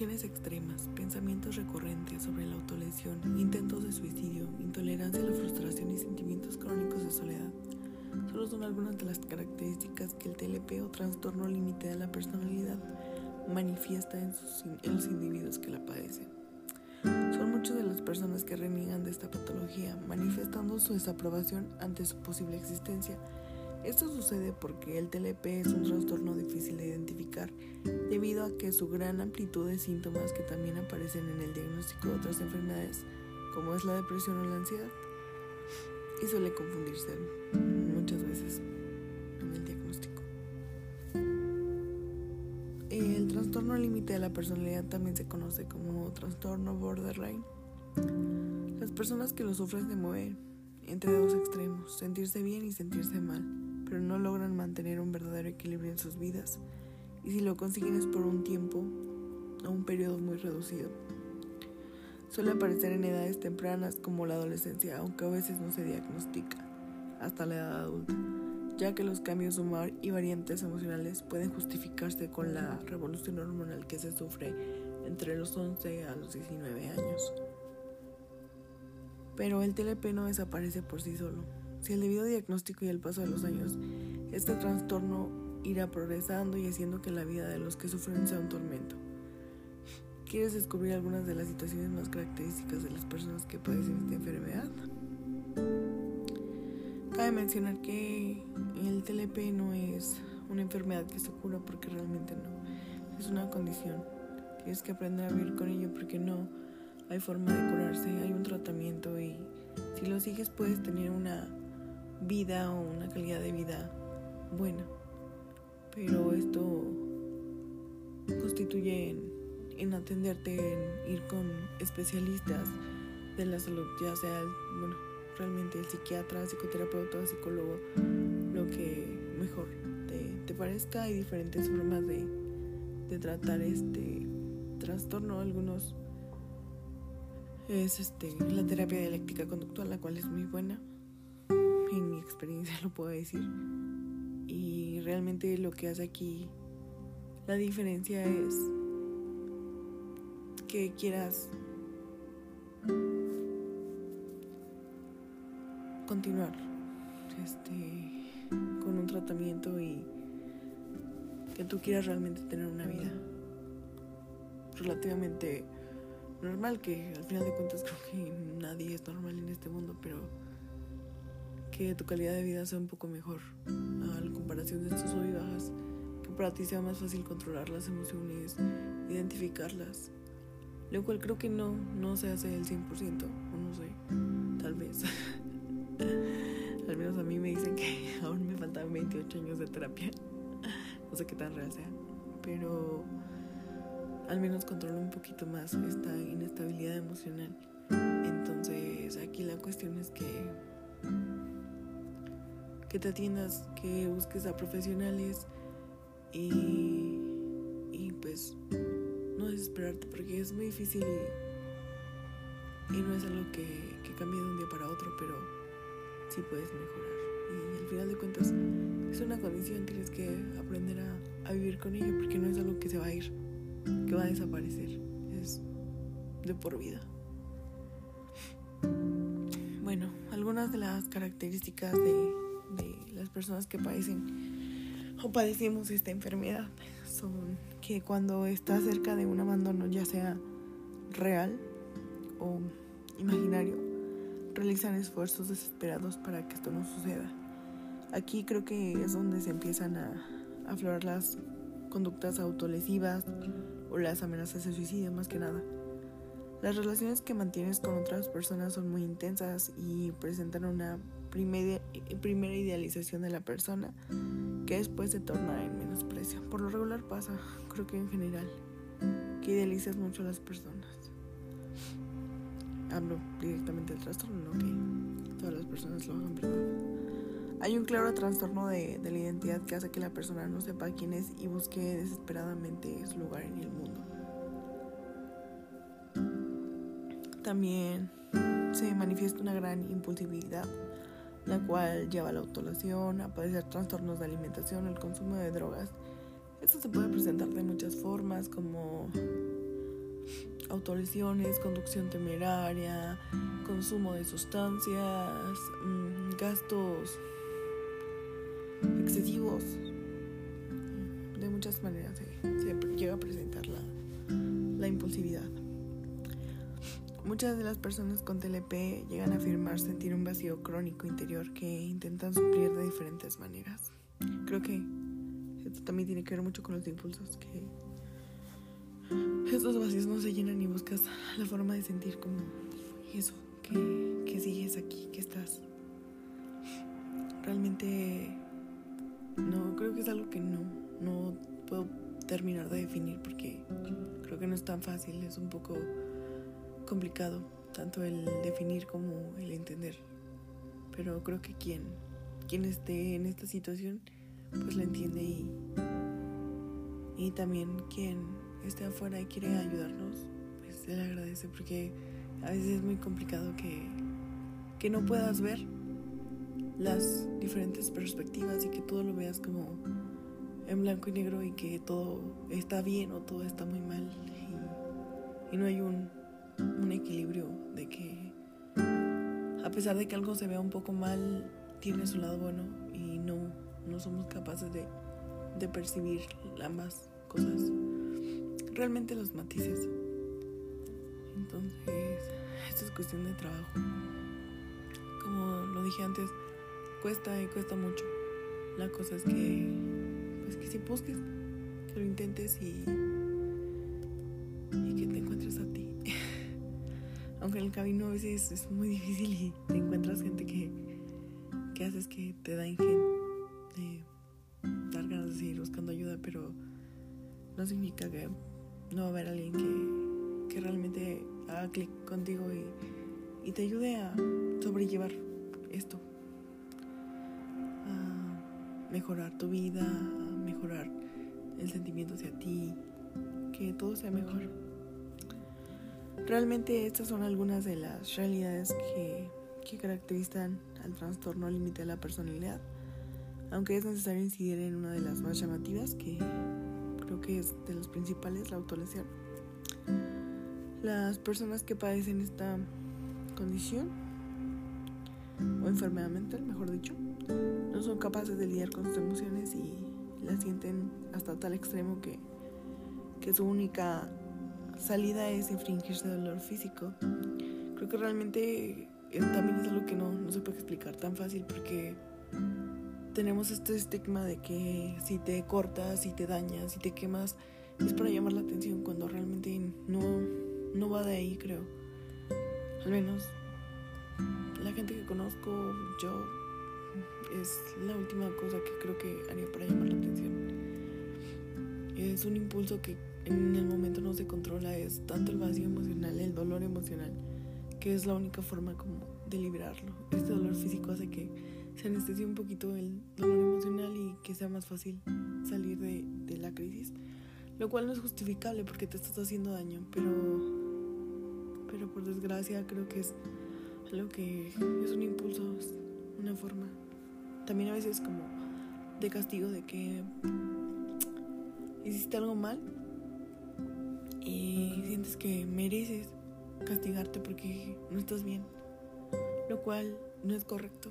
Extremas, pensamientos recurrentes sobre la autolesión, intentos de suicidio, intolerancia a la frustración y sentimientos crónicos de soledad. Solo son algunas de las características que el TLP o trastorno límite de la personalidad manifiesta en, en los individuos que la padecen. Son muchas de las personas que reniegan de esta patología, manifestando su desaprobación ante su posible existencia esto sucede porque el TLP es un trastorno difícil de identificar debido a que su gran amplitud de síntomas que también aparecen en el diagnóstico de otras enfermedades como es la depresión o la ansiedad y suele confundirse muchas veces en el diagnóstico. El trastorno límite de la personalidad también se conoce como trastorno borderline. Las personas que lo sufren se mueven entre dos extremos, sentirse bien y sentirse mal pero no logran mantener un verdadero equilibrio en sus vidas, y si lo consiguen es por un tiempo o un periodo muy reducido. Suele aparecer en edades tempranas como la adolescencia, aunque a veces no se diagnostica hasta la edad adulta, ya que los cambios de humor y variantes emocionales pueden justificarse con la revolución hormonal que se sufre entre los 11 a los 19 años. Pero el TLP no desaparece por sí solo. Si el debido diagnóstico y el paso de los años, este trastorno irá progresando y haciendo que la vida de los que sufren sea un tormento. ¿Quieres descubrir algunas de las situaciones más características de las personas que padecen esta enfermedad? Cabe mencionar que el TLP no es una enfermedad que se cura porque realmente no. Es una condición. Tienes que aprender a vivir con ello porque no hay forma de curarse, hay un tratamiento y si lo sigues puedes tener una vida o una calidad de vida buena. Pero esto constituye en, atenderte, en ir con especialistas de la salud, ya sea, bueno, realmente el psiquiatra, psicoterapeuta, psicólogo, lo que mejor te, parezca. Hay diferentes formas de, de tratar este trastorno. Algunos es este, la terapia dialéctica conductual, la cual es muy buena en mi experiencia lo puedo decir. Y realmente lo que hace aquí la diferencia es que quieras continuar este, con un tratamiento y que tú quieras realmente tener una vida relativamente normal, que al final de cuentas creo que nadie es normal en este mundo, pero que tu calidad de vida sea un poco mejor a la comparación de estos sub bajas, que para ti sea más fácil controlar las emociones, identificarlas, lo cual creo que no, no se hace el 100%, o no sé, tal vez. Al menos a mí me dicen que aún me faltan 28 años de terapia, no sé qué tan real sea, pero al menos controlo un poquito más esta inestabilidad emocional. Entonces aquí la cuestión es que que te atiendas, que busques a profesionales y, y pues no desesperarte porque es muy difícil y, no es algo que, que cambie de un día para otro, pero sí puedes mejorar. Y al final de cuentas es una condición, tienes que aprender a, a vivir con ello porque no es algo que se va a ir, que va a desaparecer, es de por vida. Bueno, algunas de las características de, de las personas que padecen o padecemos esta enfermedad son que cuando está cerca de un abandono, ya sea real o imaginario, realizan esfuerzos desesperados para que esto no suceda. Aquí creo que es donde se empiezan a aflorar las conductas autolesivas o las amenazas de suicidio más que nada. Las relaciones que mantienes con otras personas son muy intensas y presentan una primera, primera idealización de la persona que después se torna en menosprecio. Por lo regular pasa, creo que en general, que idealizas mucho a las personas. Hablo directamente del trastorno, no que todas las personas lo hagan, perdón. Hay un claro trastorno de, de la identidad que hace que la persona no sepa quién es y busque desesperadamente su lugar en el mundo. También se manifiesta una gran impulsividad la cual lleva a la autolesión, a padecer trastornos de alimentación, el consumo de drogas. Esto se puede presentar de muchas formas como, autolesiones, conducción temeraria, consumo de sustancias, mm, gastos excesivos. De muchas maneras se, llega a presentar la, la impulsividad. Muchas de las personas con TLP llegan a afirmar sentir un vacío crónico interior que intentan suplir de diferentes maneras. Creo que esto también tiene que ver mucho con los impulsos, que estos vacíos no se llenan y buscas la forma de sentir como eso, que, que sigues aquí, que estás. Realmente no, creo que es algo que no, no puedo terminar de definir porque creo que no es tan fácil, es un poco complicado, tanto el definir como el entender. Pero creo que quien, quien esté en esta situación, pues la entiende y, y también quien esté afuera y quiere ayudarnos, pues se le agradece porque a veces es muy complicado que, que no puedas ver las diferentes perspectivas y que todo lo veas como en blanco y negro y que todo está bien o todo está muy mal y, no hay un, un equilibrio de que a pesar de que algo se vea un poco mal, tiene su lado bueno y no, no somos capaces de, de percibir ambas cosas. Realmente los matices. Entonces, esto es cuestión de trabajo. Como lo dije antes, cuesta y cuesta mucho. La cosa es que, pues que si busques, que lo intentes y, y que te encuentres a ti. Aunque en el camino a veces es muy difícil y te encuentras gente que, que haces que te da ingenio de dar ganas de seguir buscando ayuda, pero no significa que no va a haber alguien que, que realmente haga clic contigo y, y te ayude a sobrellevar esto mejorar tu vida, mejorar el sentimiento hacia ti, que todo sea mejor. Realmente estas son algunas de las realidades que, caracterizan al trastorno límite de la personalidad, aunque es necesario incidir en una de las más llamativas, que creo que es de los principales, la autolesión. Las personas que padecen esta condición o enfermedad mental, mejor dicho, no son capaces de lidiar con sus emociones y las sienten hasta tal extremo que, que su única salida es infringirse dolor físico. Creo que realmente eh, también es algo que no, no se puede explicar tan fácil porque tenemos este estigma de que si te cortas, si te dañas, si te quemas, es para llamar la atención cuando realmente no, no va de ahí, creo. Al menos la gente que conozco, yo es la última cosa que creo que haría para llamar la atención. Es un impulso que en el momento no se controla, es tanto el vacío emocional, el dolor emocional, que es la única forma como de liberarlo. Este dolor físico hace que se anestesie un poquito el dolor emocional y que sea más fácil salir de, de la crisis, lo cual no es justificable porque te estás haciendo daño, pero, pero por desgracia creo que es algo que es un impulso, una forma también a veces como de castigo de que hiciste algo mal y sientes que mereces castigarte porque no estás bien, lo cual no es correcto,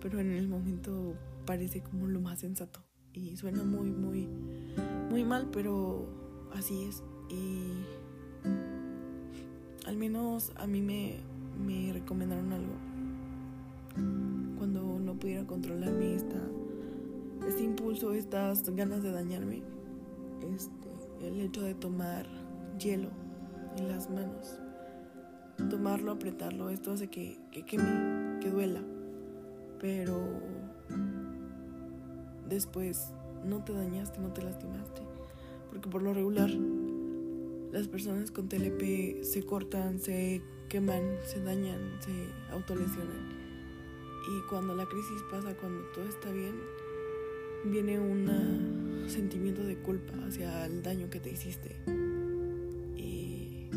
pero en el momento parece como lo más sensato y suena muy, muy, muy mal, pero así es. Y al menos a mí me, me recomendaron algo. Cuando no pudiera controlarme esta, este impulso, estas ganas de dañarme, este, el hecho de tomar hielo en las manos, tomarlo, apretarlo, esto hace que, que queme, que duela, pero después no te dañaste, no te lastimaste, porque por lo regular las personas con TLP se cortan, se queman, se dañan, se autolesionan. Y cuando la crisis pasa, cuando todo está bien, viene un sentimiento de culpa hacia el daño que te hiciste. Y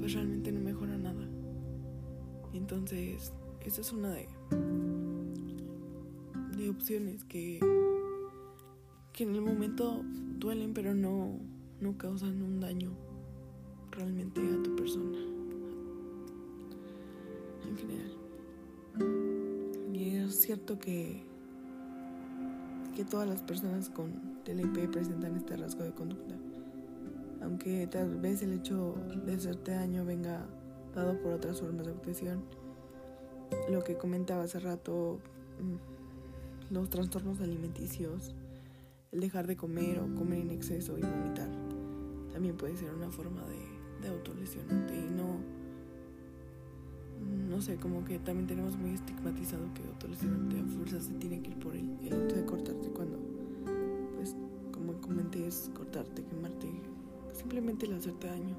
pues realmente no mejora nada. Entonces, esa es una de, de opciones que, que en el momento duelen, pero no, no causan un daño realmente a tu persona en general. Y es cierto que, que todas las personas con TLP presentan este rasgo de conducta. Aunque tal vez el hecho de hacerte daño venga dado por otras formas de obsesión, lo que comentaba hace rato, mm, los trastornos alimenticios, el dejar de comer o comer en exceso y vomitar, también puede ser una forma de, de y no, no sé, como que también tenemos muy estigmatizado que autolesionarte a fuerza se tiene que ir por el, hecho de cortarte cuando, pues, como comenté, es cortarte, quemarte, simplemente el hacerte daño.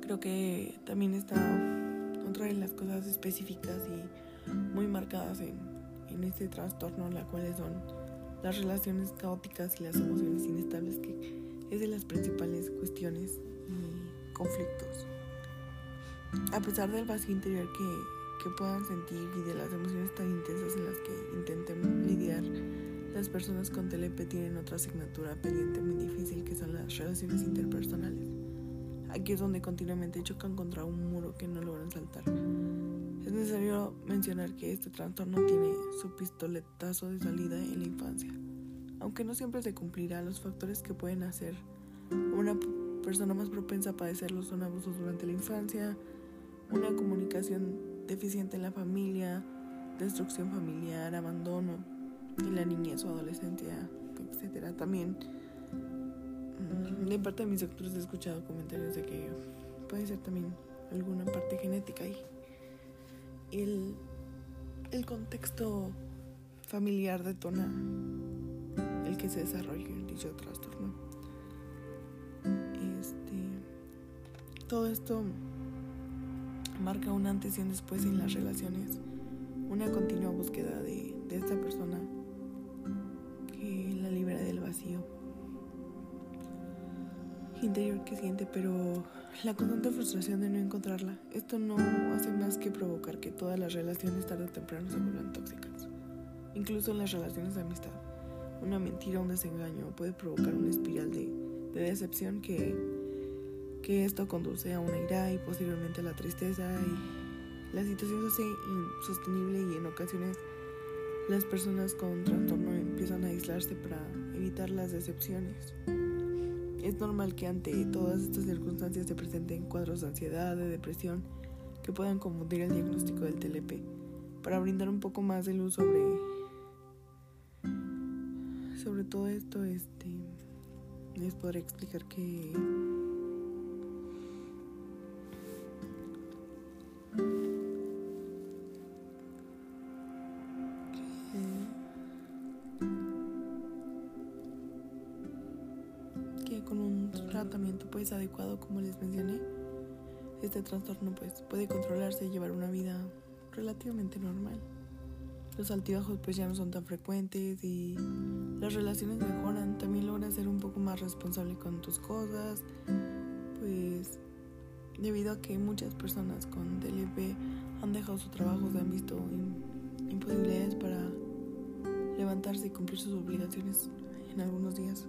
Creo que también está otra de las cosas específicas y muy marcadas en, en este trastorno, la cuales son las relaciones caóticas y las emociones inestables, que es de las principales cuestiones conflictos. A pesar del vacío interior que, que puedan sentir y de las emociones tan intensas en las que intenten lidiar, las personas con TLP tienen otra asignatura pendiente muy difícil que son las relaciones interpersonales. Aquí es donde continuamente chocan contra un muro que no logran saltar. Es necesario mencionar que este trastorno tiene su pistoletazo de salida en la infancia. Aunque no siempre se cumplirá, los factores que pueden hacer una persona más propensa a padecerlos son abusos durante la infancia, una comunicación deficiente en la familia, destrucción familiar, abandono en la niñez o adolescencia, etc. También de parte de mis doctores he escuchado comentarios de que puede ser también alguna parte genética y el, el contexto familiar detona el que se desarrolle dicho trastorno. Todo esto marca un antes y un después en las relaciones, una continua búsqueda de, de esta persona que la libera del vacío interior que siente, pero la constante frustración de no encontrarla, esto no hace más que provocar que todas las relaciones tarde o temprano se vuelvan tóxicas, incluso en las relaciones de amistad. Una mentira, un desengaño puede provocar una espiral de, de decepción que, que esto conduce a una ira y posiblemente a la tristeza y la situación se hace insostenible y en ocasiones las personas con trastorno empiezan a aislarse para evitar las decepciones. Es normal que ante todas estas circunstancias se presenten cuadros de ansiedad, de depresión, que puedan confundir el diagnóstico del TLP. Para brindar un poco más de luz sobre, sobre todo esto, este, les podré explicar que pues adecuado como les mencioné. Este trastorno pues puede controlarse y llevar una vida relativamente normal. Los altibajos pues ya no son tan frecuentes y las relaciones mejoran. También logras ser un poco más responsable con tus cosas pues debido a que muchas personas con DLP han dejado su trabajo se han visto imposibilidades para levantarse y cumplir sus obligaciones en algunos días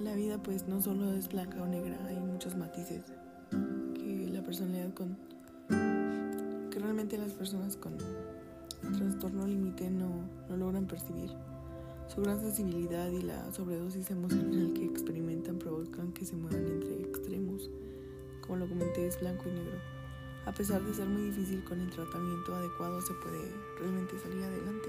la vida pues no solo es blanca o negra, hay muchos matices que la personalidad con que realmente las personas con trastorno límite no, no logran percibir. Su gran sensibilidad y la sobredosis emocional que experimentan provocan que se muevan entre extremos. Como lo comenté, es blanco y negro. A pesar de ser muy difícil con el tratamiento adecuado, se puede realmente salir adelante.